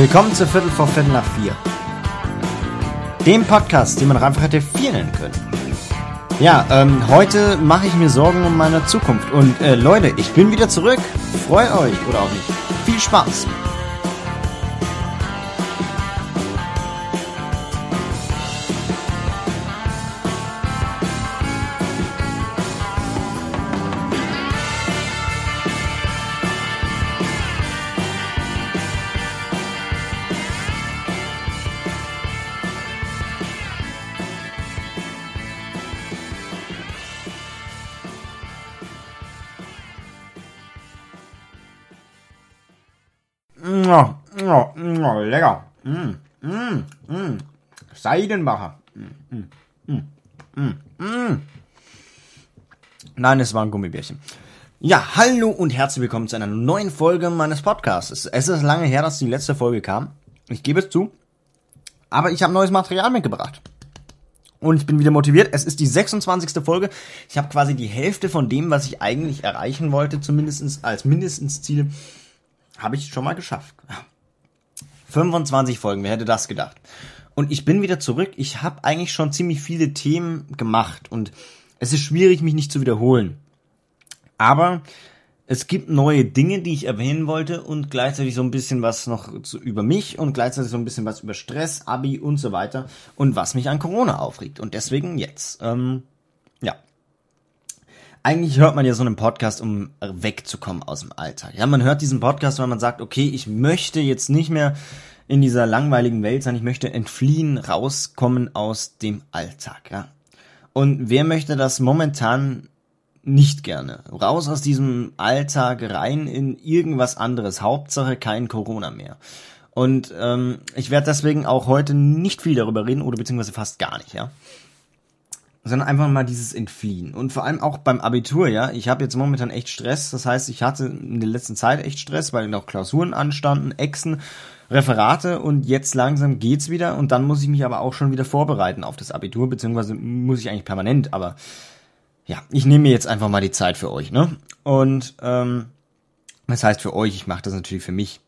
Willkommen zu Viertel vor Viertel nach vier. Dem Podcast, den man auch einfach hätte vier nennen können. Ja, ähm, heute mache ich mir Sorgen um meine Zukunft. Und äh, Leute, ich bin wieder zurück. Freut euch oder auch nicht. Viel Spaß. Lecker. Mm, mm, mm. Seidenbacher. Mm, mm, mm, mm. Nein, es war ein Gummibärchen. Ja, hallo und herzlich willkommen zu einer neuen Folge meines Podcasts. Es ist lange her, dass die letzte Folge kam. Ich gebe es zu. Aber ich habe neues Material mitgebracht. Und ich bin wieder motiviert. Es ist die 26. Folge. Ich habe quasi die Hälfte von dem, was ich eigentlich erreichen wollte, zumindestens als mindestens Ziel, habe ich schon mal geschafft. 25 Folgen, wer hätte das gedacht? Und ich bin wieder zurück. Ich habe eigentlich schon ziemlich viele Themen gemacht und es ist schwierig, mich nicht zu wiederholen. Aber es gibt neue Dinge, die ich erwähnen wollte und gleichzeitig so ein bisschen was noch zu, über mich und gleichzeitig so ein bisschen was über Stress, Abi und so weiter und was mich an Corona aufregt. Und deswegen jetzt. Ähm, ja, eigentlich hört man ja so einen Podcast, um wegzukommen aus dem Alltag. Ja, man hört diesen Podcast, weil man sagt, okay, ich möchte jetzt nicht mehr in dieser langweiligen Welt sein, ich möchte entfliehen, rauskommen aus dem Alltag, ja. Und wer möchte das momentan nicht gerne? Raus aus diesem Alltag, rein in irgendwas anderes. Hauptsache kein Corona mehr. Und ähm, ich werde deswegen auch heute nicht viel darüber reden oder beziehungsweise fast gar nicht, ja sondern einfach mal dieses Entfliehen. Und vor allem auch beim Abitur, ja. Ich habe jetzt momentan echt Stress. Das heißt, ich hatte in der letzten Zeit echt Stress, weil noch Klausuren anstanden, Exen, Referate und jetzt langsam geht's wieder. Und dann muss ich mich aber auch schon wieder vorbereiten auf das Abitur, beziehungsweise muss ich eigentlich permanent, aber ja, ich nehme mir jetzt einfach mal die Zeit für euch, ne? Und ähm, das heißt für euch, ich mache das natürlich für mich.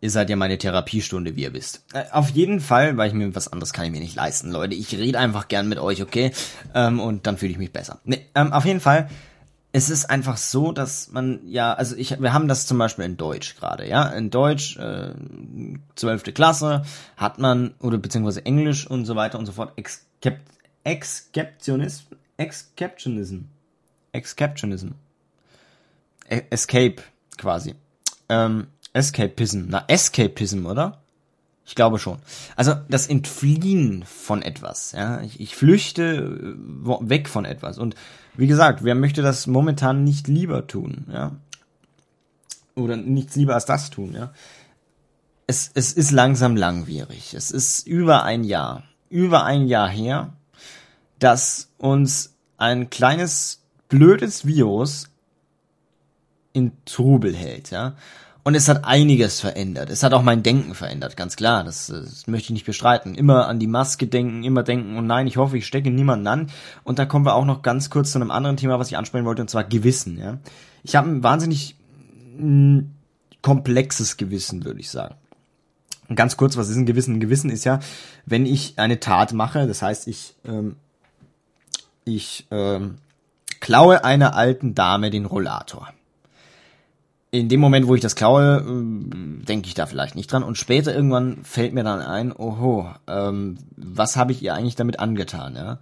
Ihr seid ja meine Therapiestunde, wie ihr wisst. Äh, auf jeden Fall, weil ich mir was anderes kann ich mir nicht leisten, Leute. Ich rede einfach gern mit euch, okay? Ähm, und dann fühle ich mich besser. Nee, ähm, auf jeden Fall, es ist einfach so, dass man ja, also ich, wir haben das zum Beispiel in Deutsch gerade, ja. In Deutsch, äh, zwölfte Klasse, hat man, oder beziehungsweise Englisch und so weiter und so fort, Excep Excaptionism, Excaptionism, Excaptionism, e Escape quasi. Ähm, Escapism. Na, Escapism, oder? Ich glaube schon. Also das Entfliehen von etwas. Ja, ich, ich flüchte äh, weg von etwas. Und wie gesagt, wer möchte das momentan nicht lieber tun? Ja, oder nichts lieber als das tun? Ja, es es ist langsam langwierig. Es ist über ein Jahr, über ein Jahr her, dass uns ein kleines blödes Virus in Trubel hält. Ja, und es hat einiges verändert. Es hat auch mein Denken verändert, ganz klar. Das, das, möchte ich nicht bestreiten. Immer an die Maske denken, immer denken, und nein, ich hoffe, ich stecke niemanden an. Und da kommen wir auch noch ganz kurz zu einem anderen Thema, was ich ansprechen wollte, und zwar Gewissen. Ja? Ich habe ein wahnsinnig mh, hm, komplexes Gewissen, würde ich sagen. Und ganz kurz, was ist ein Gewissen? Ein Gewissen ist ja, wenn ich eine Tat mache, das heißt, ich, ähm, ich ähm, klaue einer alten Dame den Rollator in dem Moment, wo ich das klaue, denke ich da vielleicht nicht dran. Und später irgendwann fällt mir dann ein, oho, ähm, was habe ich ihr eigentlich damit angetan? Ja?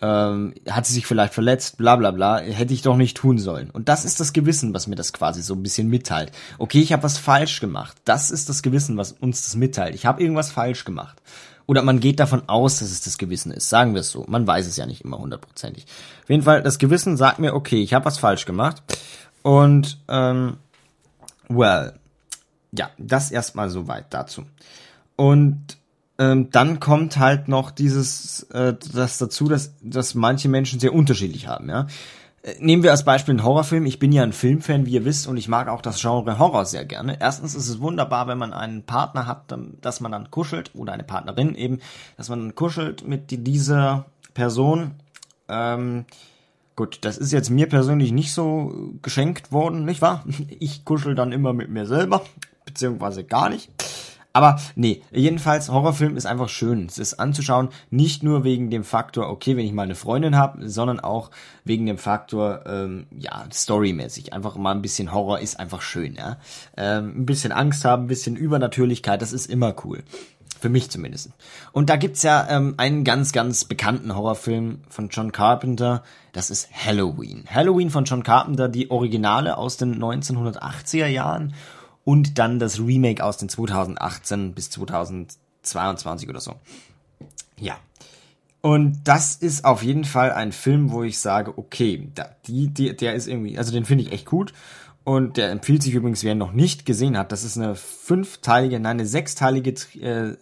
Ähm, hat sie sich vielleicht verletzt, bla bla bla, hätte ich doch nicht tun sollen. Und das ist das Gewissen, was mir das quasi so ein bisschen mitteilt. Okay, ich habe was falsch gemacht. Das ist das Gewissen, was uns das mitteilt. Ich habe irgendwas falsch gemacht. Oder man geht davon aus, dass es das Gewissen ist. Sagen wir es so. Man weiß es ja nicht immer hundertprozentig. Auf jeden Fall, das Gewissen sagt mir, okay, ich habe was falsch gemacht. Und ähm, Well, ja, das erstmal soweit dazu. Und ähm, dann kommt halt noch dieses, äh, das dazu, dass, dass manche Menschen sehr unterschiedlich haben, ja. Äh, nehmen wir als Beispiel einen Horrorfilm. Ich bin ja ein Filmfan, wie ihr wisst, und ich mag auch das Genre Horror sehr gerne. Erstens ist es wunderbar, wenn man einen Partner hat, dass man dann kuschelt, oder eine Partnerin eben, dass man dann kuschelt mit dieser Person. Ähm, Gut, das ist jetzt mir persönlich nicht so geschenkt worden, nicht wahr? Ich kuschel dann immer mit mir selber, beziehungsweise gar nicht. Aber nee, jedenfalls, Horrorfilm ist einfach schön. Es ist anzuschauen, nicht nur wegen dem Faktor, okay, wenn ich mal eine Freundin habe, sondern auch wegen dem Faktor, ähm, ja, storymäßig. Einfach mal ein bisschen Horror ist einfach schön, ja. Ähm, ein bisschen Angst haben, ein bisschen Übernatürlichkeit, das ist immer cool. Für mich zumindest. Und da gibt's ja ähm, einen ganz, ganz bekannten Horrorfilm von John Carpenter. Das ist Halloween. Halloween von John Carpenter, die Originale aus den 1980er Jahren und dann das Remake aus den 2018 bis 2022 oder so. Ja. Und das ist auf jeden Fall ein Film, wo ich sage, okay, da, die, die, der ist irgendwie, also den finde ich echt gut. Und der empfiehlt sich übrigens, wer ihn noch nicht gesehen hat. Das ist eine fünfteilige, nein, eine sechsteilige, äh,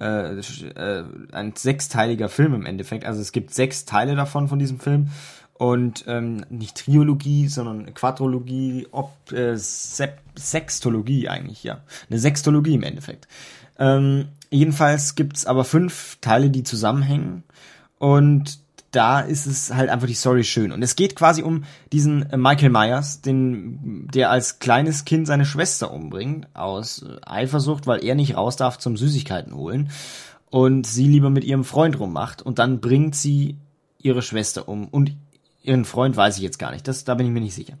äh, äh, ein sechsteiliger Film im Endeffekt. Also es gibt sechs Teile davon von diesem Film. Und ähm, nicht Triologie, sondern Quadrologie, ob, äh, Sextologie eigentlich, ja. Eine Sextologie im Endeffekt. Ähm, jedenfalls gibt's aber fünf Teile, die zusammenhängen. Und da ist es halt einfach die Story schön. Und es geht quasi um diesen äh, Michael Myers, den, der als kleines Kind seine Schwester umbringt, aus äh, Eifersucht, weil er nicht raus darf zum Süßigkeiten holen und sie lieber mit ihrem Freund rummacht und dann bringt sie ihre Schwester um und ihren Freund weiß ich jetzt gar nicht, das, da bin ich mir nicht sicher.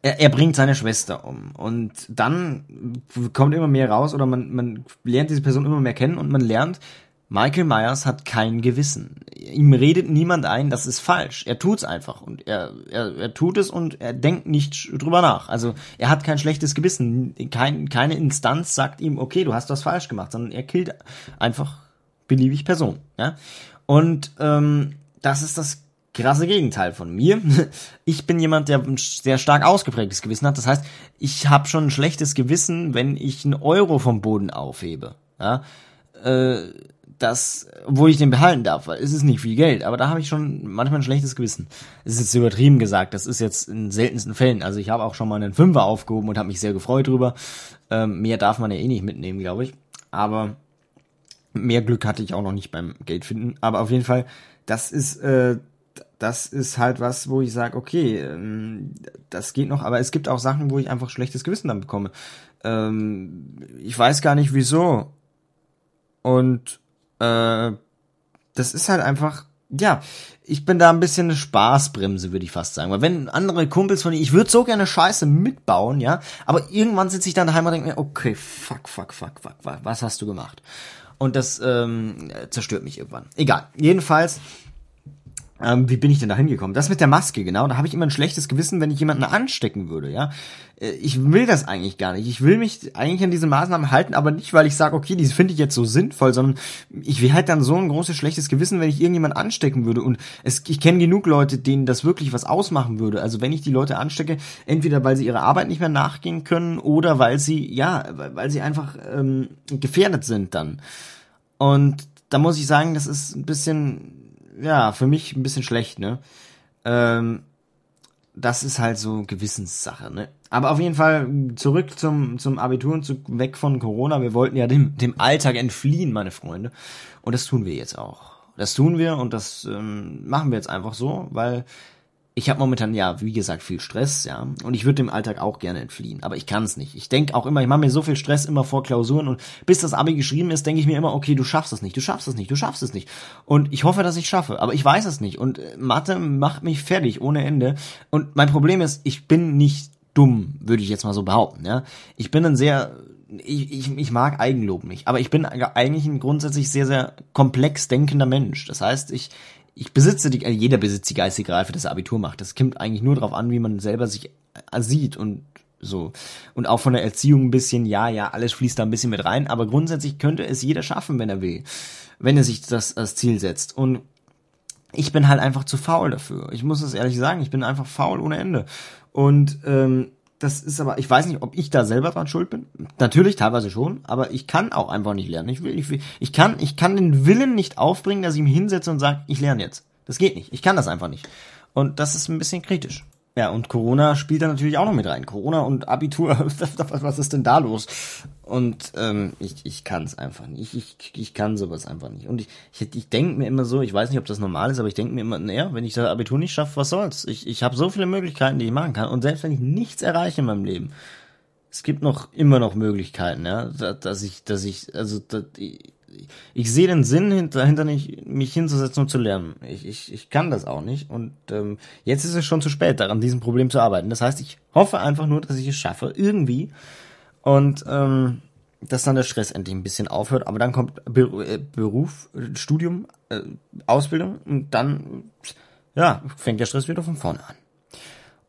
Er, er bringt seine Schwester um und dann kommt immer mehr raus oder man, man lernt diese Person immer mehr kennen und man lernt, Michael Myers hat kein Gewissen. Ihm redet niemand ein, das ist falsch. Er tut's einfach und er, er, er tut es und er denkt nicht drüber nach. Also er hat kein schlechtes Gewissen. Kein, keine Instanz sagt ihm, okay, du hast was falsch gemacht, sondern er killt einfach beliebig Person. Ja? Und ähm, das ist das krasse Gegenteil von mir. Ich bin jemand, der ein sehr stark ausgeprägtes Gewissen hat. Das heißt, ich habe schon ein schlechtes Gewissen, wenn ich einen Euro vom Boden aufhebe. Ja? Äh, das, obwohl ich den behalten darf, weil es ist nicht viel Geld, aber da habe ich schon manchmal ein schlechtes Gewissen. Es ist jetzt übertrieben gesagt, das ist jetzt in seltensten Fällen. Also ich habe auch schon mal einen Fünfer aufgehoben und habe mich sehr gefreut drüber. Ähm, mehr darf man ja eh nicht mitnehmen, glaube ich. Aber mehr Glück hatte ich auch noch nicht beim Geld finden. Aber auf jeden Fall, das ist, äh, das ist halt was, wo ich sage, okay, ähm, das geht noch, aber es gibt auch Sachen, wo ich einfach schlechtes Gewissen dann bekomme. Ähm, ich weiß gar nicht wieso. Und äh, das ist halt einfach, ja, ich bin da ein bisschen eine Spaßbremse, würde ich fast sagen. Weil wenn andere Kumpels von ich würde so gerne Scheiße mitbauen, ja, aber irgendwann sitze ich dann daheim und denke mir, okay, fuck, fuck, fuck, fuck, was hast du gemacht? Und das ähm, zerstört mich irgendwann. Egal. Jedenfalls ähm, wie bin ich denn da hingekommen? Das mit der Maske, genau. Da habe ich immer ein schlechtes Gewissen, wenn ich jemanden anstecken würde, ja. Äh, ich will das eigentlich gar nicht. Ich will mich eigentlich an diese Maßnahmen halten, aber nicht, weil ich sage, okay, die finde ich jetzt so sinnvoll, sondern ich will halt dann so ein großes schlechtes Gewissen, wenn ich irgendjemanden anstecken würde. Und es, ich kenne genug Leute, denen das wirklich was ausmachen würde. Also wenn ich die Leute anstecke, entweder weil sie ihrer Arbeit nicht mehr nachgehen können oder weil sie, ja, weil sie einfach ähm, gefährdet sind dann. Und da muss ich sagen, das ist ein bisschen ja, für mich ein bisschen schlecht, ne? Ähm, das ist halt so Gewissenssache, ne? Aber auf jeden Fall zurück zum, zum Abitur und zu, weg von Corona. Wir wollten ja dem, dem Alltag entfliehen, meine Freunde. Und das tun wir jetzt auch. Das tun wir und das ähm, machen wir jetzt einfach so, weil ich habe momentan ja, wie gesagt, viel Stress, ja, und ich würde dem Alltag auch gerne entfliehen, aber ich kann es nicht. Ich denk auch immer, ich mache mir so viel Stress immer vor Klausuren und bis das Abi geschrieben ist, denke ich mir immer, okay, du schaffst es nicht, du schaffst es nicht, du schaffst es nicht. Und ich hoffe, dass ich schaffe, aber ich weiß es nicht und äh, Mathe macht mich fertig ohne Ende und mein Problem ist, ich bin nicht dumm, würde ich jetzt mal so behaupten, ja. Ich bin ein sehr ich, ich, ich mag Eigenlob nicht, aber ich bin eigentlich ein grundsätzlich sehr, sehr komplex denkender Mensch. Das heißt, ich, ich besitze die, also jeder besitzt die geistige Reife, dass er Abitur macht. Das kommt eigentlich nur darauf an, wie man selber sich äh, sieht und so. Und auch von der Erziehung ein bisschen, ja, ja, alles fließt da ein bisschen mit rein, aber grundsätzlich könnte es jeder schaffen, wenn er will. Wenn er sich das als Ziel setzt. Und ich bin halt einfach zu faul dafür. Ich muss es ehrlich sagen, ich bin einfach faul ohne Ende. Und ähm, das ist aber, ich weiß nicht, ob ich da selber dran schuld bin. Natürlich, teilweise schon, aber ich kann auch einfach nicht lernen. Ich will, ich will, ich kann, ich kann den Willen nicht aufbringen, dass ich mich hinsetze und sage, ich lerne jetzt. Das geht nicht. Ich kann das einfach nicht. Und das ist ein bisschen kritisch. Ja, und Corona spielt da natürlich auch noch mit rein. Corona und Abitur, was ist denn da los? Und ähm, ich, ich kann es einfach nicht. Ich, ich, ich kann sowas einfach nicht. Und ich, ich, ich denke mir immer so, ich weiß nicht, ob das normal ist, aber ich denke mir immer, naja, wenn ich das Abitur nicht schaffe, was soll's? Ich, ich habe so viele Möglichkeiten, die ich machen kann. Und selbst wenn ich nichts erreiche in meinem Leben, es gibt noch immer noch Möglichkeiten, ja, dass ich, dass ich, also dass, ich, ich sehe den Sinn dahinter nicht, mich hinzusetzen und zu lernen. Ich, ich, ich kann das auch nicht. Und ähm, jetzt ist es schon zu spät, daran diesem Problem zu arbeiten. Das heißt, ich hoffe einfach nur, dass ich es schaffe, irgendwie. Und ähm, dass dann der Stress endlich ein bisschen aufhört. Aber dann kommt äh, Beruf, Studium, äh, Ausbildung und dann, ja, fängt der Stress wieder von vorne an.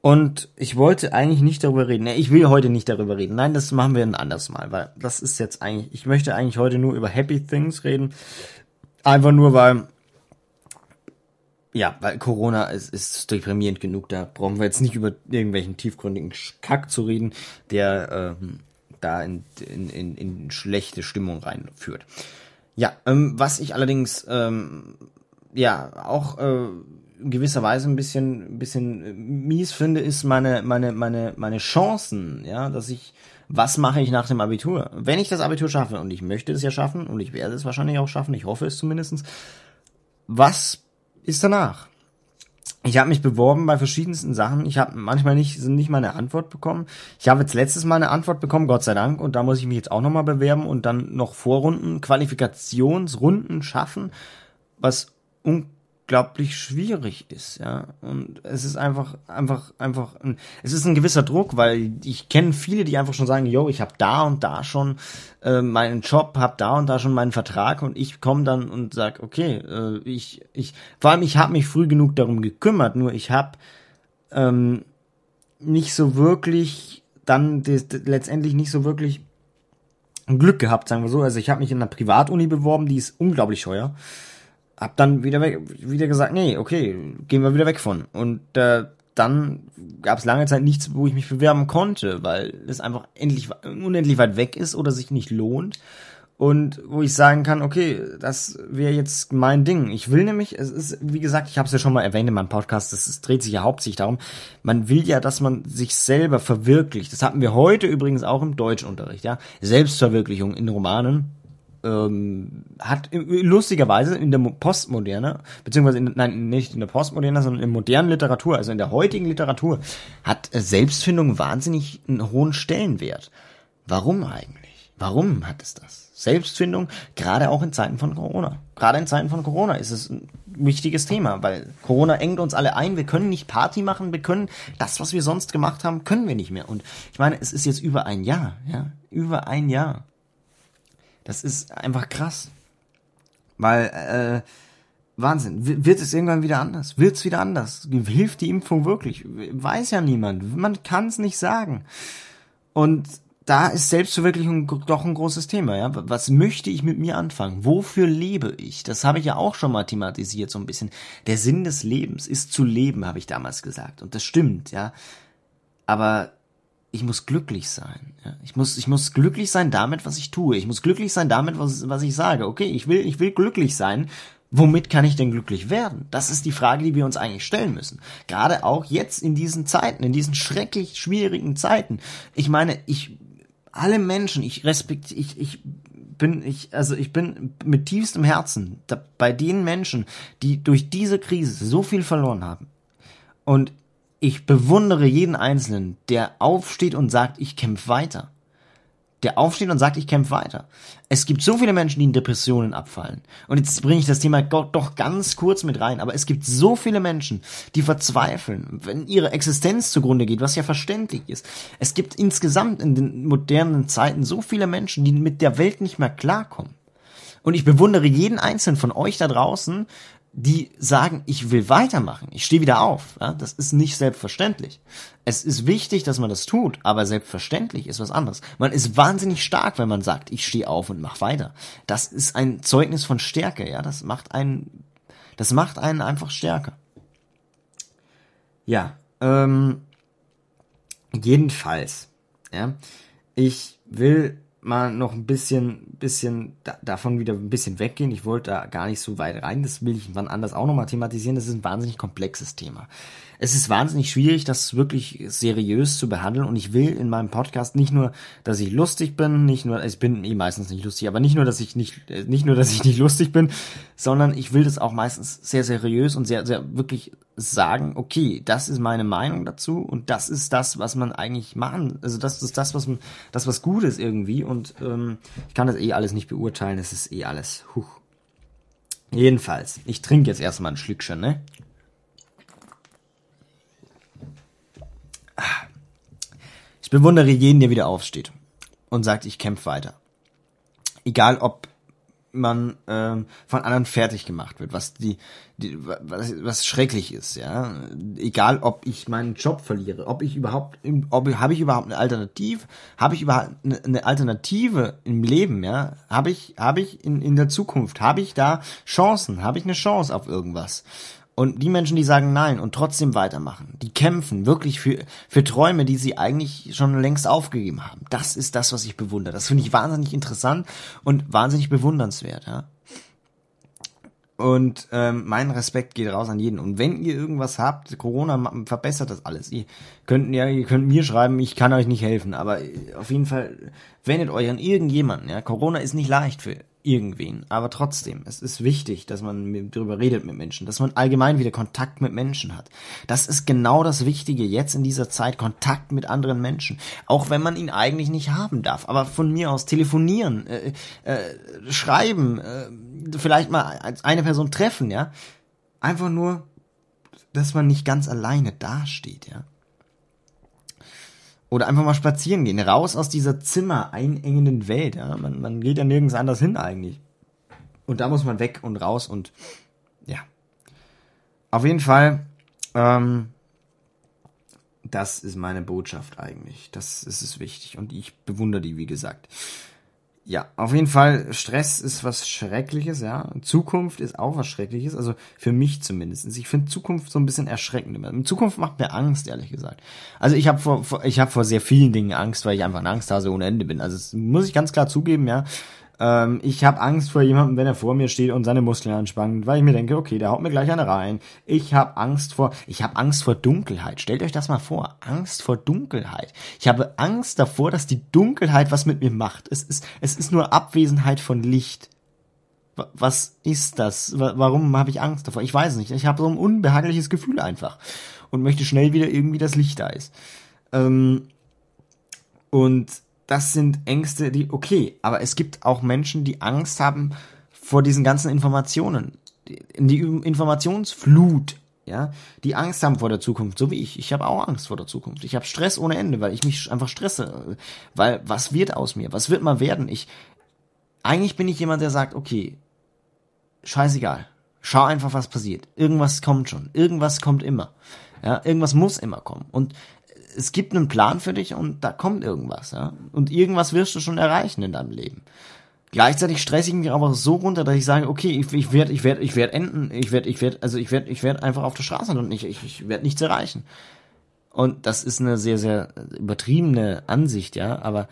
Und ich wollte eigentlich nicht darüber reden. Ich will heute nicht darüber reden. Nein, das machen wir ein anderes Mal, weil das ist jetzt eigentlich, ich möchte eigentlich heute nur über Happy Things reden. Einfach nur, weil, ja, weil Corona ist, ist deprimierend genug. Da brauchen wir jetzt nicht über irgendwelchen tiefgründigen Kack zu reden, der ähm, da in, in, in, in schlechte Stimmung reinführt. Ja, ähm, was ich allerdings, ähm, ja, auch äh, in gewisser Weise ein bisschen, ein bisschen mies finde, ist meine, meine, meine, meine Chancen, ja, dass ich, was mache ich nach dem Abitur? Wenn ich das Abitur schaffe, und ich möchte es ja schaffen, und ich werde es wahrscheinlich auch schaffen, ich hoffe es zumindestens, was ist danach? Ich habe mich beworben bei verschiedensten Sachen. Ich habe manchmal nicht, sind nicht meine Antwort bekommen. Ich habe jetzt letztes Mal eine Antwort bekommen, Gott sei Dank, und da muss ich mich jetzt auch nochmal bewerben und dann noch Vorrunden, Qualifikationsrunden schaffen, was unglaublich schwierig ist, ja. Und es ist einfach, einfach, einfach, ein, es ist ein gewisser Druck, weil ich kenne viele, die einfach schon sagen, yo, ich habe da und da schon äh, meinen Job, habe da und da schon meinen Vertrag und ich komme dann und sag, okay, äh, ich, ich, vor allem ich habe mich früh genug darum gekümmert, nur ich habe ähm, nicht so wirklich dann des, letztendlich nicht so wirklich Glück gehabt, sagen wir so. Also ich habe mich in einer Privatuni beworben, die ist unglaublich scheuer hab dann wieder weg, wieder gesagt, nee, okay, gehen wir wieder weg von. Und äh, dann gab es lange Zeit nichts, wo ich mich bewerben konnte, weil es einfach endlich unendlich weit weg ist oder sich nicht lohnt. Und wo ich sagen kann, okay, das wäre jetzt mein Ding. Ich will nämlich, es ist, wie gesagt, ich habe es ja schon mal erwähnt in meinem Podcast, es dreht sich ja hauptsächlich darum, man will ja, dass man sich selber verwirklicht. Das hatten wir heute übrigens auch im Deutschunterricht, ja. Selbstverwirklichung in Romanen ähm, hat lustigerweise in der Postmoderne, beziehungsweise in, nein, nicht in der Postmoderne, sondern in der modernen Literatur, also in der heutigen Literatur, hat Selbstfindung wahnsinnig einen hohen Stellenwert. Warum eigentlich? Warum hat es das? Selbstfindung, gerade auch in Zeiten von Corona. Gerade in Zeiten von Corona ist es ein wichtiges Thema, weil Corona engt uns alle ein. Wir können nicht Party machen, wir können das, was wir sonst gemacht haben, können wir nicht mehr. Und ich meine, es ist jetzt über ein Jahr, ja, über ein Jahr. Das ist einfach krass. Weil, äh, Wahnsinn. Wird es irgendwann wieder anders? Wird es wieder anders? Hilft die Impfung wirklich? Weiß ja niemand. Man kann es nicht sagen. Und da ist Selbstverwirklichung doch ein großes Thema, ja. Was möchte ich mit mir anfangen? Wofür lebe ich? Das habe ich ja auch schon mal thematisiert, so ein bisschen. Der Sinn des Lebens ist zu leben, habe ich damals gesagt. Und das stimmt, ja. Aber ich muss glücklich sein. Ja? Ich muss, ich muss glücklich sein damit, was ich tue. Ich muss glücklich sein damit, was, was ich sage. Okay, ich will, ich will glücklich sein. Womit kann ich denn glücklich werden? Das ist die Frage, die wir uns eigentlich stellen müssen. Gerade auch jetzt in diesen Zeiten, in diesen schrecklich schwierigen Zeiten. Ich meine, ich, alle Menschen, ich respektiere, ich, ich bin, ich, also ich bin mit tiefstem Herzen da, bei den Menschen, die durch diese Krise so viel verloren haben. Und ich bewundere jeden Einzelnen, der aufsteht und sagt, ich kämpfe weiter. Der aufsteht und sagt, ich kämpfe weiter. Es gibt so viele Menschen, die in Depressionen abfallen. Und jetzt bringe ich das Thema doch ganz kurz mit rein. Aber es gibt so viele Menschen, die verzweifeln, wenn ihre Existenz zugrunde geht, was ja verständlich ist. Es gibt insgesamt in den modernen Zeiten so viele Menschen, die mit der Welt nicht mehr klarkommen. Und ich bewundere jeden einzelnen von euch da draußen, die sagen, ich will weitermachen, ich stehe wieder auf. Ja, das ist nicht selbstverständlich. Es ist wichtig, dass man das tut, aber selbstverständlich ist was anderes. Man ist wahnsinnig stark, wenn man sagt, ich stehe auf und mach weiter. Das ist ein Zeugnis von Stärke, ja, das macht einen, das macht einen einfach stärker. Ja, ähm, jedenfalls, ja, ich will mal noch ein bisschen, bisschen da, davon wieder ein bisschen weggehen. Ich wollte da gar nicht so weit rein. Das will ich wann anders auch nochmal thematisieren. Das ist ein wahnsinnig komplexes Thema. Es ist wahnsinnig schwierig, das wirklich seriös zu behandeln. Und ich will in meinem Podcast nicht nur, dass ich lustig bin, nicht nur, ich bin eh meistens nicht lustig, aber nicht nur, dass ich nicht, äh, nicht nur, dass ich nicht lustig bin, sondern ich will das auch meistens sehr seriös und sehr, sehr wirklich sagen, okay, das ist meine Meinung dazu und das ist das, was man eigentlich machen, also das ist das, was man, das was gut ist irgendwie und ähm, ich kann das eh alles nicht beurteilen, es ist eh alles, huch. Jedenfalls, ich trinke jetzt erstmal ein Schlückchen, ne? Ich bewundere jeden, der wieder aufsteht und sagt, ich kämpfe weiter. Egal ob man ähm, von anderen fertig gemacht wird, was die, die was, was schrecklich ist, ja. Egal, ob ich meinen Job verliere, ob ich überhaupt, ob habe ich überhaupt eine Alternative, habe ich überhaupt eine, Alternative im Leben, ja? Habe ich, habe ich in in der Zukunft, habe ich da Chancen, habe ich eine Chance auf irgendwas? Und die Menschen, die sagen nein und trotzdem weitermachen, die kämpfen wirklich für, für Träume, die sie eigentlich schon längst aufgegeben haben. Das ist das, was ich bewundere. Das finde ich wahnsinnig interessant und wahnsinnig bewundernswert, ja. Und ähm, mein Respekt geht raus an jeden. Und wenn ihr irgendwas habt, Corona verbessert das alles. Ihr könnt ja, ihr könnt mir schreiben, ich kann euch nicht helfen. Aber auf jeden Fall wendet euch an irgendjemanden. Ja, Corona ist nicht leicht für irgendwen. Aber trotzdem, es ist wichtig, dass man darüber redet mit Menschen, dass man allgemein wieder Kontakt mit Menschen hat. Das ist genau das Wichtige jetzt in dieser Zeit, Kontakt mit anderen Menschen. Auch wenn man ihn eigentlich nicht haben darf. Aber von mir aus telefonieren, äh, äh, schreiben, äh, vielleicht mal eine Person treffen, ja. Einfach nur, dass man nicht ganz alleine dasteht, ja. Oder einfach mal spazieren gehen, raus aus dieser Zimmer einengenden Welt. Ja? Man, man geht ja nirgends anders hin eigentlich. Und da muss man weg und raus und ja. Auf jeden Fall, ähm, das ist meine Botschaft eigentlich. Das, ist wichtig und ich bewundere die, wie gesagt. Ja, auf jeden Fall, Stress ist was Schreckliches, ja. Zukunft ist auch was Schreckliches, also für mich zumindest. Ich finde Zukunft so ein bisschen erschreckend. Zukunft macht mir Angst, ehrlich gesagt. Also ich habe vor, vor, ich habe vor sehr vielen Dingen Angst, weil ich einfach ein Angsthase ohne Ende bin. Also das muss ich ganz klar zugeben, ja. Ähm, ich habe Angst vor jemandem, wenn er vor mir steht und seine Muskeln anspannt, weil ich mir denke, okay, der haut mir gleich eine rein. Ich habe Angst vor, ich habe Angst vor Dunkelheit. Stellt euch das mal vor, Angst vor Dunkelheit. Ich habe Angst davor, dass die Dunkelheit was mit mir macht. Es ist, es ist nur Abwesenheit von Licht. Was ist das? Warum habe ich Angst davor? Ich weiß nicht. Ich habe so ein unbehagliches Gefühl einfach und möchte schnell wieder irgendwie das Licht da ist. Ähm, und das sind Ängste, die, okay, aber es gibt auch Menschen, die Angst haben vor diesen ganzen Informationen. Die, Informationsflut, ja, die Angst haben vor der Zukunft, so wie ich. Ich habe auch Angst vor der Zukunft. Ich habe Stress ohne Ende, weil ich mich einfach stresse. Weil, was wird aus mir? Was wird mal werden? Ich, eigentlich bin ich jemand, der sagt, okay, scheißegal. Schau einfach, was passiert. Irgendwas kommt schon. Irgendwas kommt immer. Ja, irgendwas muss immer kommen. Und es gibt einen Plan für dich und da kommt irgendwas, ja. Und irgendwas wirst du schon erreichen in deinem Leben. Gleichzeitig stresse ich mich aber so runter, dass ich sage, okay, ich, ich werde, ich werde, ich werde enden, ich werde, ich werde, also ich werde, ich werde einfach auf der Straße und ich, ich, ich werde nichts erreichen. Und das ist eine sehr, sehr übertriebene Ansicht, ja, aber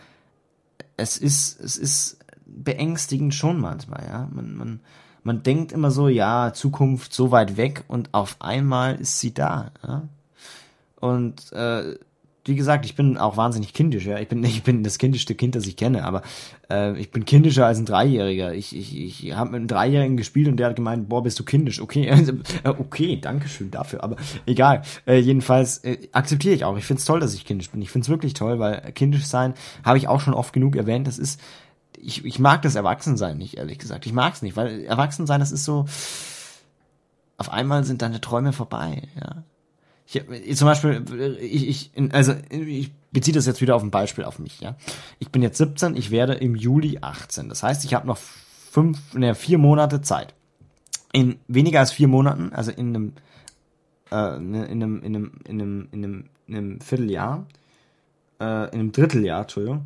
es ist, es ist beängstigend schon manchmal, ja. Man, man, man denkt immer so, ja, Zukunft so weit weg und auf einmal ist sie da, ja. Und äh, wie gesagt, ich bin auch wahnsinnig kindisch, ja. Ich bin, ich bin das kindischste Kind, das ich kenne, aber äh, ich bin kindischer als ein Dreijähriger. Ich, ich, ich habe mit einem Dreijährigen gespielt und der hat gemeint, boah, bist du kindisch. Okay, äh, okay, danke schön dafür, aber egal. Äh, jedenfalls äh, akzeptiere ich auch. Ich find's toll, dass ich kindisch bin. Ich find's wirklich toll, weil kindisch sein, habe ich auch schon oft genug erwähnt, das ist, ich, ich mag das Erwachsensein nicht, ehrlich gesagt. Ich mag's nicht, weil Erwachsensein, das ist so, auf einmal sind deine Träume vorbei, ja. Ich, zum Beispiel, ich, ich, also ich beziehe das jetzt wieder auf ein Beispiel auf mich, ja. Ich bin jetzt 17, ich werde im Juli 18. Das heißt, ich habe noch fünf, ne, vier Monate Zeit. In weniger als vier Monaten, also in einem, äh, ne, in einem, in einem, in einem, in einem, in einem Vierteljahr, äh, in einem Dritteljahr, Entschuldigung,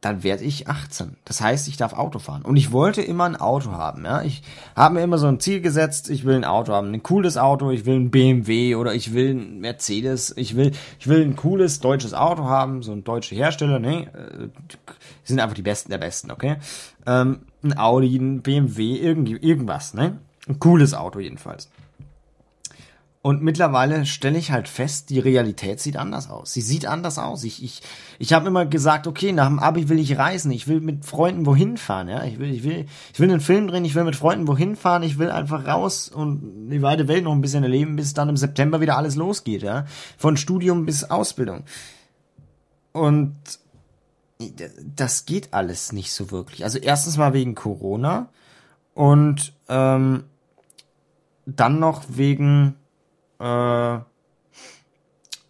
dann werde ich 18. Das heißt, ich darf Auto fahren. Und ich wollte immer ein Auto haben. Ja? Ich habe mir immer so ein Ziel gesetzt, ich will ein Auto haben. Ein cooles Auto, ich will ein BMW oder ich will ein Mercedes. Ich will, ich will ein cooles deutsches Auto haben, so ein deutscher Hersteller. Ne? Äh, sind einfach die Besten der Besten, okay? Ähm, ein Audi, ein BMW, irgendwie, irgendwas. Ne? Ein cooles Auto jedenfalls. Und mittlerweile stelle ich halt fest, die Realität sieht anders aus. Sie sieht anders aus. Ich, ich, ich habe immer gesagt, okay, nach dem Abi will ich reisen, ich will mit Freunden wohin fahren, ja. Ich will, ich will, ich will einen Film drehen, ich will mit Freunden wohin fahren, ich will einfach raus und die weite Welt noch ein bisschen erleben, bis dann im September wieder alles losgeht, ja. Von Studium bis Ausbildung. Und das geht alles nicht so wirklich. Also erstens mal wegen Corona und ähm, dann noch wegen äh,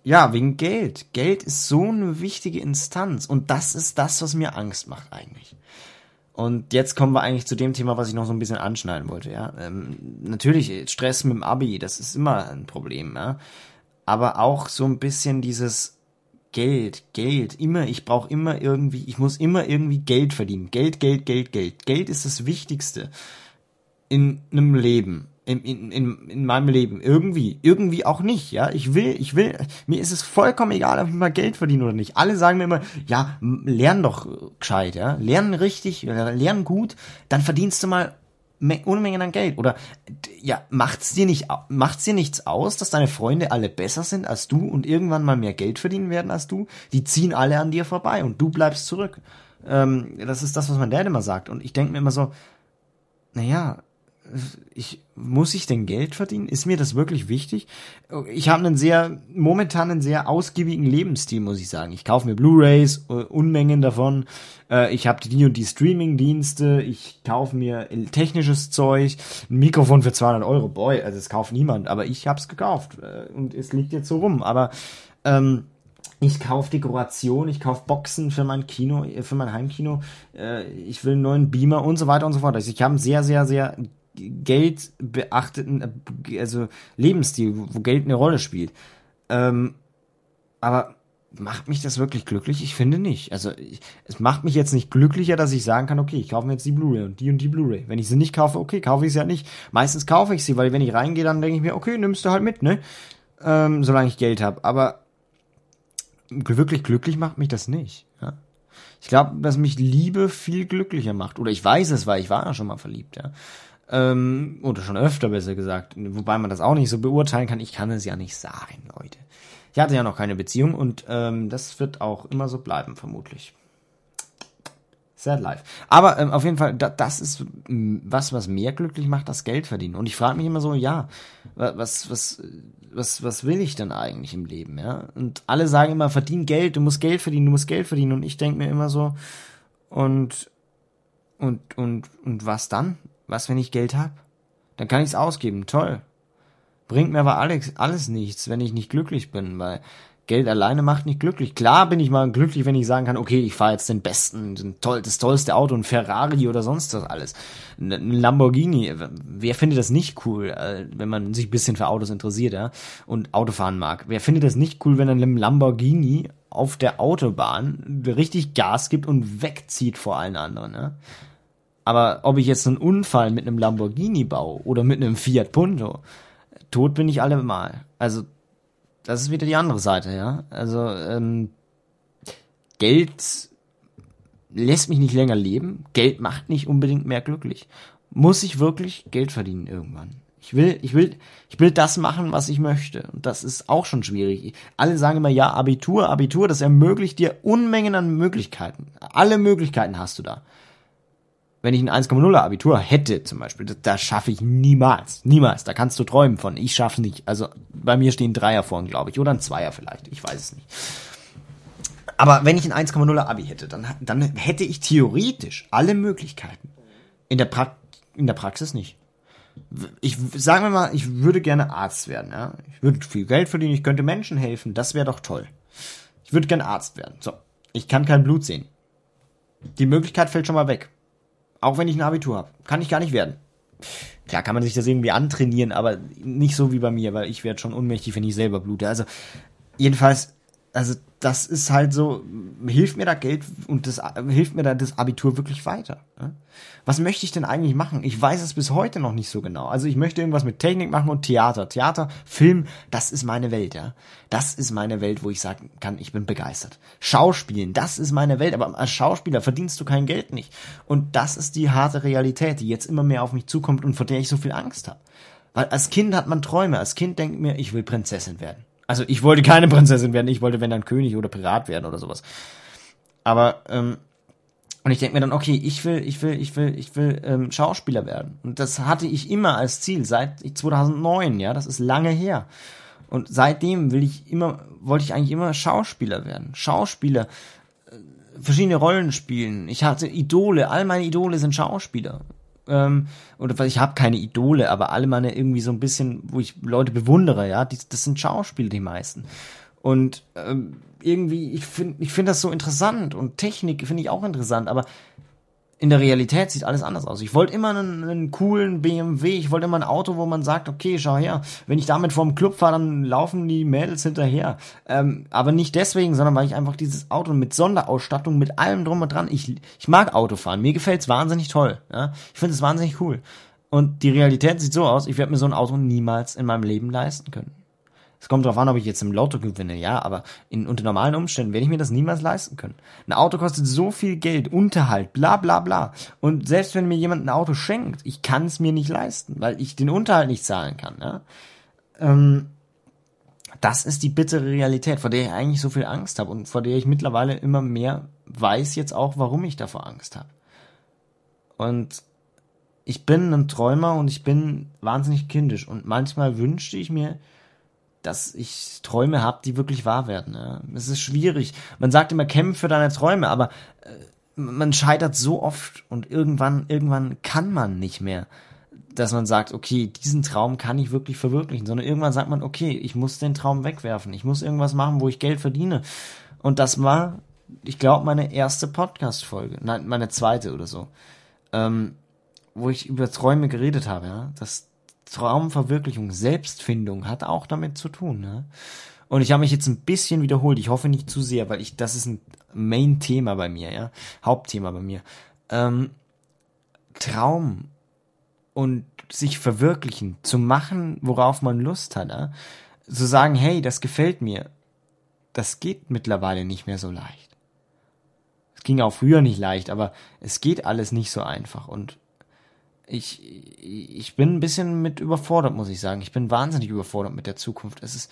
ja, wegen Geld. Geld ist so eine wichtige Instanz und das ist das, was mir Angst macht eigentlich. Und jetzt kommen wir eigentlich zu dem Thema, was ich noch so ein bisschen anschneiden wollte, ja. Ähm, natürlich, Stress mit dem Abi, das ist immer ein Problem, ja. Aber auch so ein bisschen dieses Geld, Geld, immer, ich brauche immer irgendwie, ich muss immer irgendwie Geld verdienen. Geld, Geld, Geld, Geld. Geld ist das Wichtigste in einem Leben in, in, in, in meinem Leben. Irgendwie. Irgendwie auch nicht, ja. Ich will, ich will, mir ist es vollkommen egal, ob ich mal Geld verdiene oder nicht. Alle sagen mir immer, ja, lern doch gescheit, ja. Lern richtig, lern gut, dann verdienst du mal Unmengen an Geld. Oder ja, macht's dir nicht, macht's dir nichts aus, dass deine Freunde alle besser sind als du und irgendwann mal mehr Geld verdienen werden als du? Die ziehen alle an dir vorbei und du bleibst zurück. Ähm, das ist das, was mein Dad immer sagt. Und ich denke mir immer so, naja, ich, muss ich denn Geld verdienen? Ist mir das wirklich wichtig? Ich habe einen sehr, momentan einen sehr ausgiebigen Lebensstil, muss ich sagen. Ich kaufe mir Blu-Rays, uh, Unmengen davon. Uh, ich habe die und die Streaming-Dienste. Ich kaufe mir technisches Zeug. Ein Mikrofon für 200 Euro. Boy, also es kauft niemand. Aber ich habe es gekauft. Uh, und es liegt jetzt so rum. Aber ähm, ich kaufe Dekoration, ich kaufe Boxen für mein Kino, für mein Heimkino, ich will einen neuen Beamer und so weiter und so fort. Also ich habe einen sehr, sehr, sehr Geld beachteten, also Lebensstil, wo Geld eine Rolle spielt. Ähm, aber macht mich das wirklich glücklich? Ich finde nicht. Also ich, es macht mich jetzt nicht glücklicher, dass ich sagen kann, okay, ich kaufe mir jetzt die Blu-ray und die und die Blu-ray. Wenn ich sie nicht kaufe, okay, kaufe ich sie ja nicht. Meistens kaufe ich sie, weil wenn ich reingehe, dann denke ich mir, okay, nimmst du halt mit, ne? Ähm, solange ich Geld habe. Aber wirklich glücklich macht mich das nicht. Ja? Ich glaube, dass mich Liebe viel glücklicher macht. Oder ich weiß es, weil ich war ja schon mal verliebt, ja. Ähm, oder schon öfter besser gesagt. Wobei man das auch nicht so beurteilen kann. Ich kann es ja nicht sagen, Leute. Ich hatte ja noch keine Beziehung und ähm, das wird auch immer so bleiben, vermutlich. Sad life. Aber ähm, auf jeden Fall, da, das ist was, was mehr glücklich macht, das Geld verdienen. Und ich frage mich immer so, ja, was, was, was, was will ich denn eigentlich im Leben, ja? Und alle sagen immer, verdien Geld, du musst Geld verdienen, du musst Geld verdienen. Und ich denke mir immer so, und, und, und, und was dann? Was, wenn ich Geld hab? Dann kann ich's ausgeben. Toll. Bringt mir aber alles, alles nichts, wenn ich nicht glücklich bin, weil Geld alleine macht nicht glücklich. Klar bin ich mal glücklich, wenn ich sagen kann, okay, ich fahre jetzt den besten, den toll, das tollste Auto, ein Ferrari oder sonst was alles. Ein Lamborghini. Wer findet das nicht cool, äh, wenn man sich ein bisschen für Autos interessiert, ja? Und Autofahren mag? Wer findet das nicht cool, wenn ein Lamborghini auf der Autobahn richtig Gas gibt und wegzieht vor allen anderen, ja? Aber ob ich jetzt einen Unfall mit einem Lamborghini baue oder mit einem Fiat Punto, tot bin ich allemal. Also, das ist wieder die andere Seite, ja. Also, ähm, Geld lässt mich nicht länger leben. Geld macht nicht unbedingt mehr glücklich. Muss ich wirklich Geld verdienen irgendwann? Ich will, ich will, ich will das machen, was ich möchte. Und das ist auch schon schwierig. Alle sagen immer, ja, Abitur, Abitur, das ermöglicht dir Unmengen an Möglichkeiten. Alle Möglichkeiten hast du da wenn ich ein 1,0er Abitur hätte zum Beispiel, das, das schaffe ich niemals. Niemals. Da kannst du träumen von. Ich schaffe nicht. Also bei mir stehen Dreier vorn, glaube ich. Oder ein Zweier vielleicht. Ich weiß es nicht. Aber wenn ich ein 1,0er Abi hätte, dann, dann hätte ich theoretisch alle Möglichkeiten. In der, pra in der Praxis nicht. Ich sagen wir mal, ich würde gerne Arzt werden. Ja? Ich würde viel Geld verdienen, ich könnte Menschen helfen. Das wäre doch toll. Ich würde gerne Arzt werden. So, ich kann kein Blut sehen. Die Möglichkeit fällt schon mal weg. Auch wenn ich ein Abitur habe. Kann ich gar nicht werden. Klar kann man sich das irgendwie antrainieren, aber nicht so wie bei mir, weil ich werde schon unmächtig, wenn ich selber blute. Also jedenfalls, also das ist halt so, hilft mir da Geld und das hilft mir da das Abitur wirklich weiter. Ne? Was möchte ich denn eigentlich machen? Ich weiß es bis heute noch nicht so genau. Also ich möchte irgendwas mit Technik machen und Theater. Theater, Film, das ist meine Welt, ja. Das ist meine Welt, wo ich sagen kann, ich bin begeistert. Schauspielen, das ist meine Welt, aber als Schauspieler verdienst du kein Geld nicht. Und das ist die harte Realität, die jetzt immer mehr auf mich zukommt und vor der ich so viel Angst habe. Weil als Kind hat man Träume. Als Kind denkt mir, ich will Prinzessin werden. Also ich wollte keine Prinzessin werden, ich wollte wenn dann König oder Pirat werden oder sowas. Aber ähm, und ich denke mir dann, okay, ich will, ich will, ich will, ich will ähm, Schauspieler werden. Und das hatte ich immer als Ziel seit 2009, ja, das ist lange her. Und seitdem will ich immer, wollte ich eigentlich immer Schauspieler werden. Schauspieler, äh, verschiedene Rollen spielen. Ich hatte Idole, all meine Idole sind Schauspieler. Ähm, oder ich habe keine Idole, aber alle meine irgendwie so ein bisschen, wo ich Leute bewundere, ja, die, das sind Schauspieler, die meisten. Und ähm, irgendwie, ich finde ich finde das so interessant und Technik finde ich auch interessant, aber in der Realität sieht alles anders aus. Ich wollte immer einen, einen, coolen BMW, ich wollte immer ein Auto, wo man sagt, okay, schau her, wenn ich damit vorm Club fahre, dann laufen die Mädels hinterher. Ähm, aber nicht deswegen, sondern weil ich einfach dieses Auto mit Sonderausstattung, mit allem drum und dran, ich, ich mag Autofahren, mir gefällt's wahnsinnig toll. Ja? Ich finde es wahnsinnig cool. Und die Realität sieht so aus, ich werde mir so ein Auto niemals in meinem Leben leisten können. Es kommt darauf an, ob ich jetzt im Lotto gewinne, ja, aber in, unter normalen Umständen werde ich mir das niemals leisten können. Ein Auto kostet so viel Geld, Unterhalt, bla bla bla. Und selbst wenn mir jemand ein Auto schenkt, ich kann es mir nicht leisten, weil ich den Unterhalt nicht zahlen kann, ja. Ähm, das ist die bittere Realität, vor der ich eigentlich so viel Angst habe und vor der ich mittlerweile immer mehr weiß jetzt auch, warum ich davor Angst habe. Und ich bin ein Träumer und ich bin wahnsinnig kindisch und manchmal wünschte ich mir, dass ich Träume habe, die wirklich wahr werden. Ja. Es ist schwierig. Man sagt immer, kämpfe für deine Träume, aber äh, man scheitert so oft und irgendwann, irgendwann kann man nicht mehr, dass man sagt, okay, diesen Traum kann ich wirklich verwirklichen, sondern irgendwann sagt man, okay, ich muss den Traum wegwerfen, ich muss irgendwas machen, wo ich Geld verdiene. Und das war, ich glaube, meine erste Podcast-Folge, nein, meine zweite oder so, ähm, wo ich über Träume geredet habe, ja. Das, Traumverwirklichung, Selbstfindung hat auch damit zu tun. Ne? Und ich habe mich jetzt ein bisschen wiederholt. Ich hoffe nicht zu sehr, weil ich das ist ein Main-Thema bei mir, ja, Hauptthema bei mir. Ähm, Traum und sich verwirklichen, zu machen, worauf man Lust hat, ja? zu sagen, hey, das gefällt mir, das geht mittlerweile nicht mehr so leicht. Es ging auch früher nicht leicht, aber es geht alles nicht so einfach und ich, ich bin ein bisschen mit überfordert, muss ich sagen. Ich bin wahnsinnig überfordert mit der Zukunft. Es ist,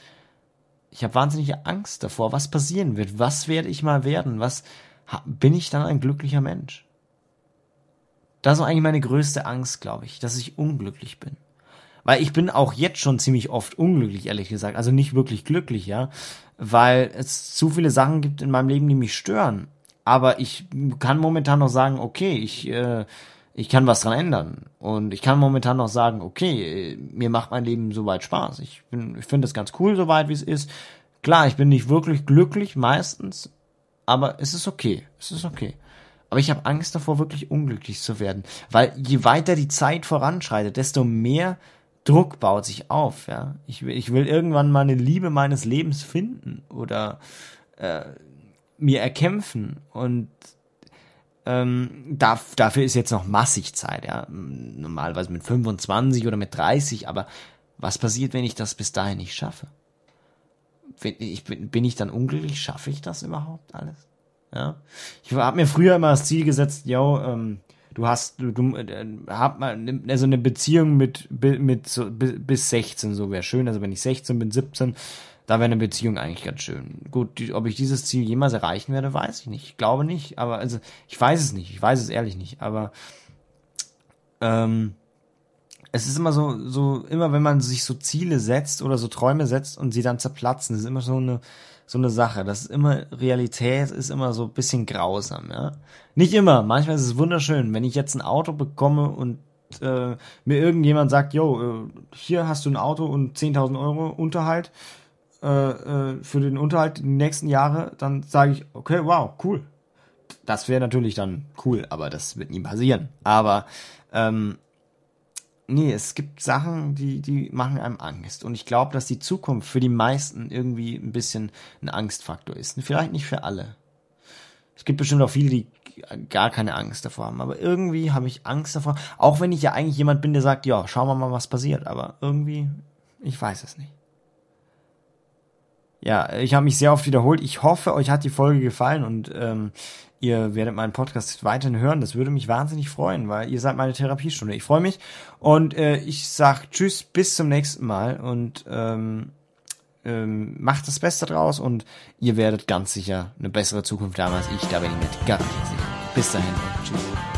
ich habe wahnsinnige Angst davor, was passieren wird. Was werde ich mal werden? Was bin ich dann ein glücklicher Mensch? Das ist eigentlich meine größte Angst, glaube ich, dass ich unglücklich bin. Weil ich bin auch jetzt schon ziemlich oft unglücklich, ehrlich gesagt. Also nicht wirklich glücklich, ja. Weil es zu viele Sachen gibt in meinem Leben, die mich stören. Aber ich kann momentan noch sagen, okay, ich äh, ich kann was dran ändern. Und ich kann momentan noch sagen, okay, mir macht mein Leben soweit Spaß. Ich, bin, ich finde es ganz cool, soweit wie es ist. Klar, ich bin nicht wirklich glücklich meistens, aber es ist okay. Es ist okay. Aber ich habe Angst davor, wirklich unglücklich zu werden. Weil je weiter die Zeit voranschreitet, desto mehr Druck baut sich auf. Ja, ich will, ich will irgendwann mal eine Liebe meines Lebens finden oder äh, mir erkämpfen und ähm, da, dafür ist jetzt noch massig Zeit, ja. Normalerweise mit 25 oder mit 30, aber was passiert, wenn ich das bis dahin nicht schaffe? Ich, bin ich dann unglücklich? Schaffe ich das überhaupt alles? Ja. Ich habe mir früher immer das Ziel gesetzt, yo, ähm, du hast, du, du äh, hab mal, also eine Beziehung mit, mit so, bis 16, so wäre schön. Also wenn ich 16 bin, 17, da wäre eine Beziehung eigentlich ganz schön. Gut, die, ob ich dieses Ziel jemals erreichen werde, weiß ich nicht. Ich glaube nicht, aber also ich weiß es nicht. Ich weiß es ehrlich nicht. Aber ähm, es ist immer so, so immer wenn man sich so Ziele setzt oder so Träume setzt und sie dann zerplatzen, ist immer so eine so eine Sache. Das ist immer Realität ist immer so ein bisschen grausam, ja. Nicht immer. Manchmal ist es wunderschön, wenn ich jetzt ein Auto bekomme und äh, mir irgendjemand sagt, yo, äh, hier hast du ein Auto und 10.000 Euro Unterhalt äh, für den Unterhalt die nächsten Jahre, dann sage ich, okay, wow, cool. Das wäre natürlich dann cool, aber das wird nie passieren. Aber ähm, nee, es gibt Sachen, die, die machen einem Angst. Und ich glaube, dass die Zukunft für die meisten irgendwie ein bisschen ein Angstfaktor ist. Vielleicht nicht für alle. Es gibt bestimmt auch viele, die gar keine Angst davor haben. Aber irgendwie habe ich Angst davor. Auch wenn ich ja eigentlich jemand bin, der sagt, ja, schauen wir mal, was passiert. Aber irgendwie, ich weiß es nicht. Ja, ich habe mich sehr oft wiederholt. Ich hoffe, euch hat die Folge gefallen und ähm, ihr werdet meinen Podcast weiterhin hören. Das würde mich wahnsinnig freuen, weil ihr seid meine Therapiestunde. Ich freue mich und äh, ich sag Tschüss, bis zum nächsten Mal und ähm, ähm, macht das Beste draus und ihr werdet ganz sicher eine bessere Zukunft haben als ich. Da bin ich mit garantiert sicher. Bis dahin und tschüss.